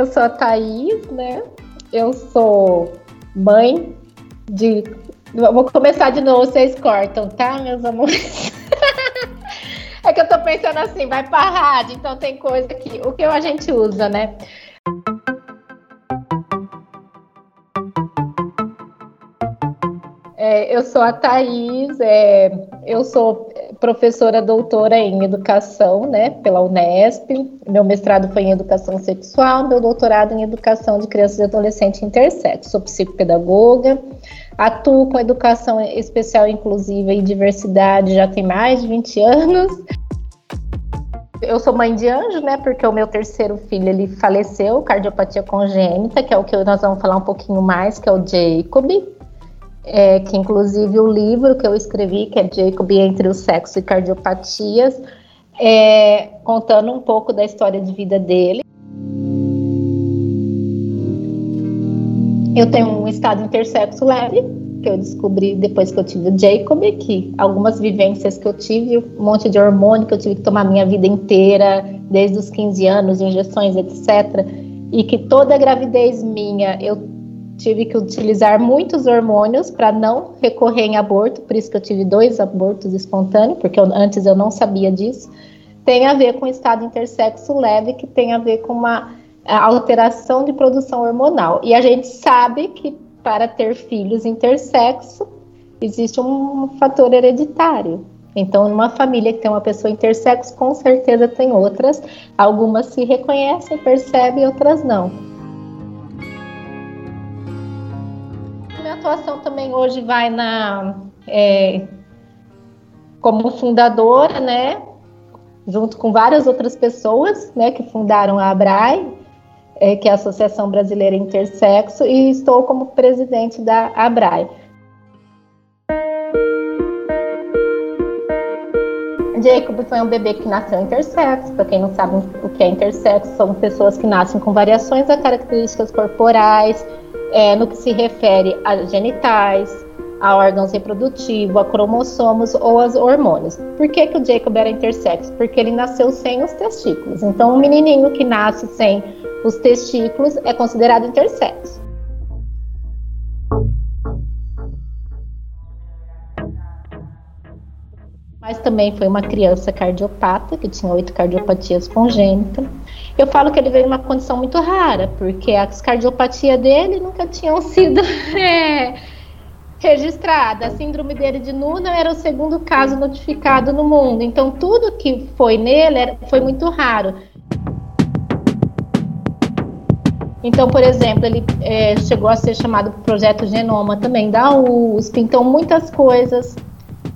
Eu sou a Thaís, né? Eu sou mãe de. Vou começar de novo, vocês cortam, tá, meus amores? é que eu tô pensando assim, vai pra rádio, então tem coisa que. O que a gente usa, né? É, eu sou a Thaís, é, eu sou professora doutora em educação, né, pela Unesp. Meu mestrado foi em educação sexual, meu doutorado em educação de crianças e adolescentes intersexo. Sou psicopedagoga, atuo com educação especial inclusiva e diversidade já tem mais de 20 anos. Eu sou mãe de anjo, né? Porque o meu terceiro filho ele faleceu, cardiopatia congênita, que é o que nós vamos falar um pouquinho mais, que é o Jacob é, que inclusive o livro que eu escrevi, que é Jacob entre o sexo e cardiopatias, é, contando um pouco da história de vida dele. Eu tenho um estado intersexo leve, que eu descobri depois que eu tive o Jacob, que algumas vivências que eu tive, um monte de hormônio que eu tive que tomar minha vida inteira, desde os 15 anos, injeções, etc. E que toda gravidez minha eu tive que utilizar muitos hormônios para não recorrer em aborto, por isso que eu tive dois abortos espontâneos, porque eu, antes eu não sabia disso. Tem a ver com estado intersexo leve, que tem a ver com uma alteração de produção hormonal. E a gente sabe que para ter filhos intersexo existe um fator hereditário. Então, numa família que tem uma pessoa intersexo, com certeza tem outras. Algumas se reconhecem, percebem, outras não. Atuação também hoje vai na é, como fundadora, né, junto com várias outras pessoas, né, que fundaram a ABRAE, é, que é a Associação Brasileira Intersexo, e estou como presidente da ABRAE. Jacob foi um bebê que nasceu intersexo. Para quem não sabe o que é intersexo, são pessoas que nascem com variações a características corporais, é, no que se refere a genitais, a órgãos reprodutivos, a cromossomos ou aos hormônios. Por que, que o Jacob era intersexo? Porque ele nasceu sem os testículos. Então, um menininho que nasce sem os testículos é considerado intersexo. Mas também foi uma criança cardiopata, que tinha oito cardiopatias congênitas. Eu falo que ele veio numa condição muito rara, porque as cardiopatias dele nunca tinham sido é, registradas. A síndrome dele de Nuna era o segundo caso notificado no mundo. Então, tudo que foi nele era, foi muito raro. Então, por exemplo, ele é, chegou a ser chamado Projeto Genoma também da USP. Então, muitas coisas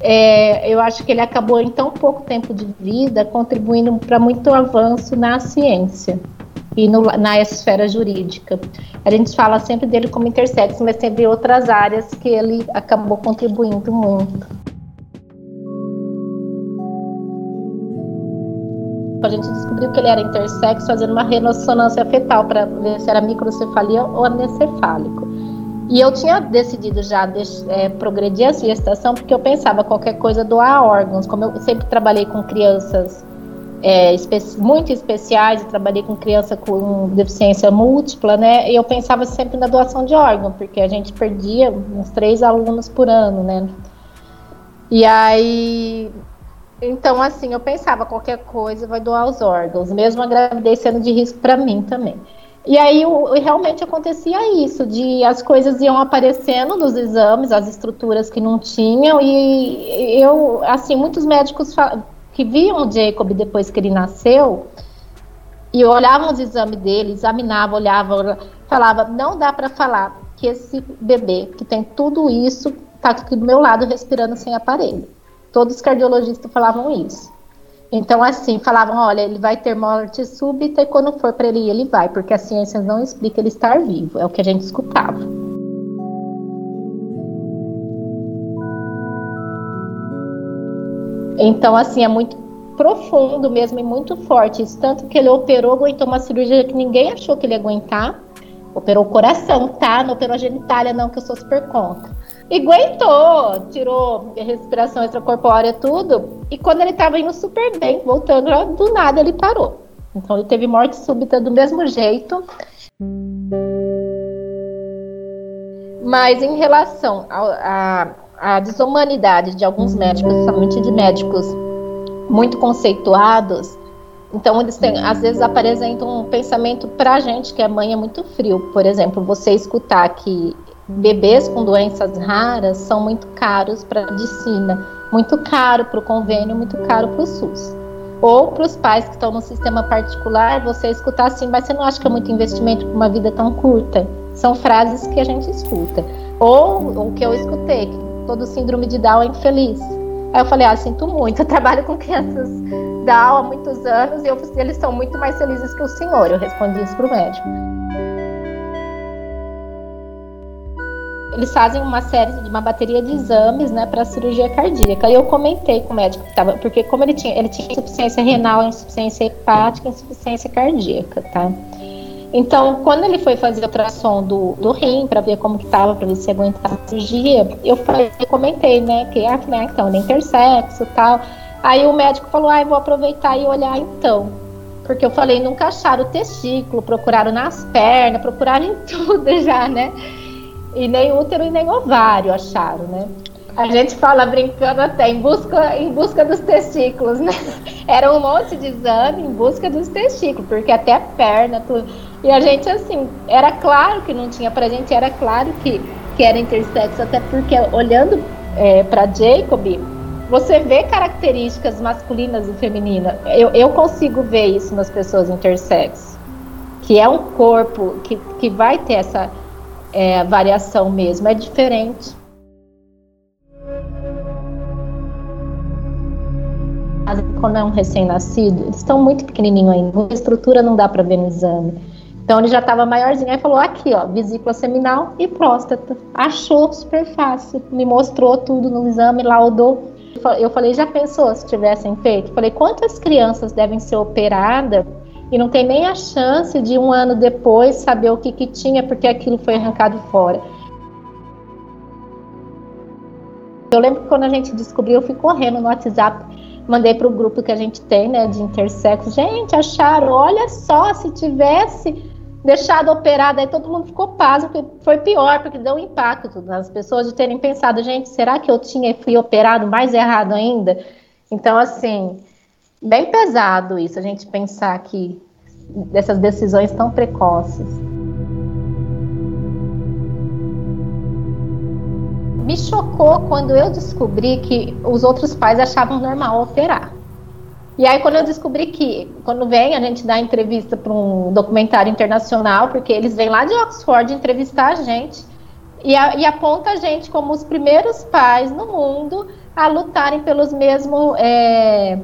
é, eu acho que ele acabou em tão pouco tempo de vida contribuindo para muito avanço na ciência e no, na esfera jurídica. A gente fala sempre dele como intersexo, mas teve outras áreas que ele acabou contribuindo muito. A gente descobriu que ele era intersexo fazendo uma ressonância fetal para ver se era microcefalia ou anencefálico. E eu tinha decidido já é, progredir a gestação porque eu pensava qualquer coisa doar órgãos. Como eu sempre trabalhei com crianças é, muito especiais, trabalhei com criança com deficiência múltipla, né? E eu pensava sempre na doação de órgão, porque a gente perdia uns três alunos por ano, né? E aí, então assim, eu pensava qualquer coisa vai doar os órgãos, mesmo a gravidez sendo de risco para mim também. E aí o, realmente acontecia isso, de as coisas iam aparecendo nos exames, as estruturas que não tinham, e eu, assim, muitos médicos que viam o Jacob depois que ele nasceu, e olhavam os exames dele, examinavam, olhavam, falava, não dá para falar que esse bebê que tem tudo isso está aqui do meu lado respirando sem aparelho. Todos os cardiologistas falavam isso. Então, assim, falavam: olha, ele vai ter morte súbita e quando for para ele ir, ele vai, porque a ciência não explica ele estar vivo. É o que a gente escutava. Então, assim, é muito profundo mesmo e muito forte. Isso, tanto que ele operou, aguentou uma cirurgia que ninguém achou que ele ia aguentar. Operou o coração, tá? Não operou a genitália, não, que eu sou super contra. E aguentou, tirou respiração extracorpórea, tudo. E quando ele estava indo super bem, voltando, do nada ele parou. Então ele teve morte súbita do mesmo jeito. Mas em relação à desumanidade de alguns médicos, principalmente de médicos muito conceituados, então eles têm, às vezes apresentam um pensamento para a gente que a mãe é muito frio. Por exemplo, você escutar que bebês com doenças raras são muito caros para a medicina muito caro para o convênio, muito caro para o SUS. Ou para os pais que estão no sistema particular, você escutar assim, mas você não acha que é muito investimento para uma vida tão curta? São frases que a gente escuta. Ou o que eu escutei, que todo síndrome de Down é infeliz. Aí eu falei, ah, sinto muito, eu trabalho com crianças Down há muitos anos e eu, eles são muito mais felizes que o senhor. Eu respondi isso para o médico. Eles fazem uma série de uma bateria de exames, né, para cirurgia cardíaca. E eu comentei com o médico que tava, porque como ele tinha, ele tinha insuficiência renal, insuficiência hepática, insuficiência cardíaca, tá? Então, quando ele foi fazer ultrassom do, do rim para ver como que tava, para ver se aguentava a cirurgia, eu, falei, eu comentei, né, que ah, né, então, ele é intersexo, tal. Aí o médico falou: "Ah, eu vou aproveitar e olhar então". Porque eu falei, nunca acharam o testículo, procuraram nas pernas, procuraram em tudo já, né? E nem útero e nem ovário acharam, né? A gente fala brincando até em busca, em busca dos testículos, né? Era um monte de exame em busca dos testículos, porque até a perna, tudo. E a gente, assim, era claro que não tinha pra gente, era claro que, que era intersexo, até porque olhando é, para Jacob, você vê características masculinas e femininas. Eu, eu consigo ver isso nas pessoas intersexo, que é um corpo que, que vai ter essa é, variação mesmo, é diferente. Quando é um recém-nascido, eles estão muito pequenininho ainda, a estrutura não dá para ver no exame. Então ele já estava maiorzinho, aí falou aqui, ó, vesícula seminal e próstata. Achou super fácil, me mostrou tudo no exame, laudou. Eu falei, já pensou se tivessem feito? Falei, quantas crianças devem ser operadas e não tem nem a chance de um ano depois saber o que, que tinha porque aquilo foi arrancado fora. Eu lembro que quando a gente descobriu, eu fui correndo no WhatsApp, mandei para o grupo que a gente tem, né, de intersexo. Gente, acharam, olha só, se tivesse deixado operado, aí todo mundo ficou pasmo, porque foi pior, porque deu um impacto nas pessoas de terem pensado, gente, será que eu tinha e fui operado mais errado ainda? Então, assim, bem pesado isso, a gente pensar que dessas decisões tão precoces. Me chocou quando eu descobri que os outros pais achavam normal operar. E aí, quando eu descobri que, quando vem, a gente dá entrevista para um documentário internacional, porque eles vêm lá de Oxford entrevistar a gente, e, a, e aponta a gente como os primeiros pais no mundo a lutarem pelos mesmos é,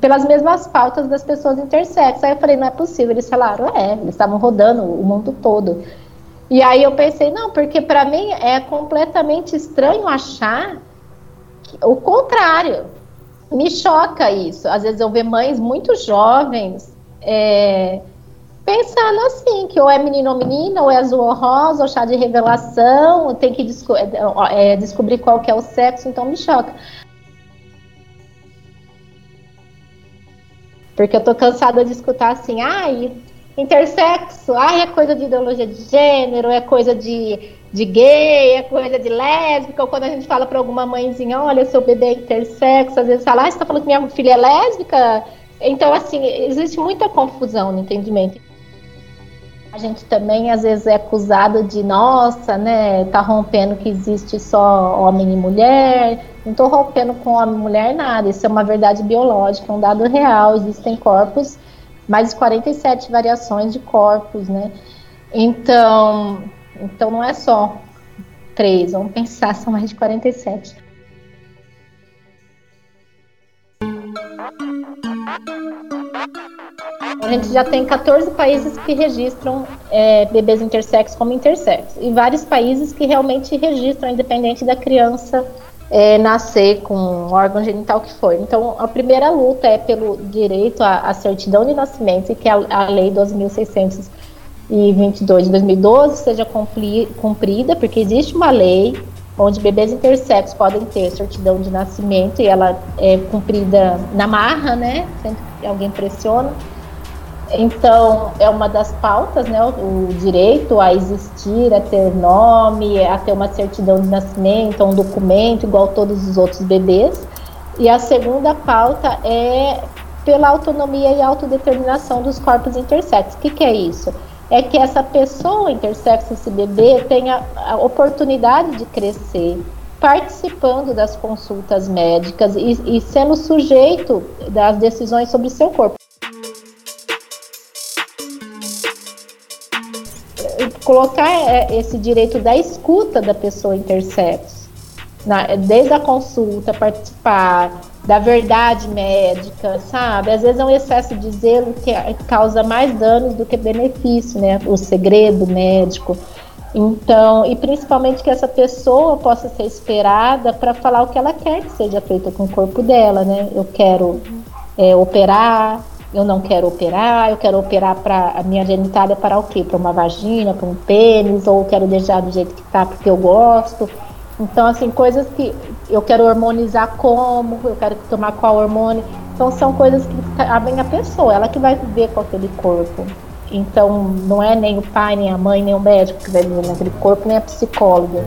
pelas mesmas pautas das pessoas intersexo. Aí eu falei, não é possível. Eles falaram, é, eles estavam rodando o mundo todo. E aí eu pensei, não, porque para mim é completamente estranho achar o contrário. Me choca isso. Às vezes eu vejo mães muito jovens é, pensando assim, que ou é menino ou menina, ou é azul ou rosa, ou chá de revelação, tem que desco é, é, descobrir qual que é o sexo, então me choca. Porque eu tô cansada de escutar assim, ai, intersexo, ai, é coisa de ideologia de gênero, é coisa de, de gay, é coisa de lésbica, ou quando a gente fala para alguma mãezinha, olha, seu bebê é intersexo, às vezes fala, ah, você tá falando que minha filha é lésbica? Então, assim, existe muita confusão no entendimento. A gente também às vezes é acusado de, nossa, né, tá rompendo que existe só homem e mulher. Não tô rompendo com homem e mulher nada. Isso é uma verdade biológica, um dado real. Existem corpos, mais de 47 variações de corpos, né? Então, então não é só três, vamos pensar, são mais de 47. A gente já tem 14 países que registram é, bebês intersexos como intersexos e vários países que realmente registram, independente da criança é, nascer com um órgão genital que for. Então, a primeira luta é pelo direito à, à certidão de nascimento, que é a, a Lei 12.622 de 2012 seja cumprida, porque existe uma lei onde bebês intersexos podem ter certidão de nascimento e ela é cumprida na marra, né? Sempre que alguém pressiona. Então, é uma das pautas, né, o, direito a existir, a ter nome, a ter uma certidão de nascimento, um documento, igual todos os outros bebês. E a segunda pauta é pela autonomia e autodeterminação dos corpos intersexos. O que, que é isso? É que essa pessoa intersexo, esse bebê, tenha a oportunidade de crescer, participando das consultas médicas e, e sendo sujeito das decisões sobre seu corpo. Colocar é, esse direito da escuta da pessoa intersexo, desde a consulta, participar da verdade médica, sabe? Às vezes é um excesso de zelo que causa mais danos do que benefício, né? O segredo médico. Então, e principalmente que essa pessoa possa ser esperada para falar o que ela quer que seja feito com o corpo dela, né? Eu quero é, operar, eu não quero operar, eu quero operar para a minha genitália para o quê? Para uma vagina, para um pênis, ou quero deixar do jeito que tá porque eu gosto. Então, assim, coisas que eu quero hormonizar como, eu quero tomar qual hormônio. Então, são coisas que cabem a pessoa, ela que vai viver com aquele corpo. Então, não é nem o pai, nem a mãe, nem o médico que vai viver naquele corpo, nem a psicóloga.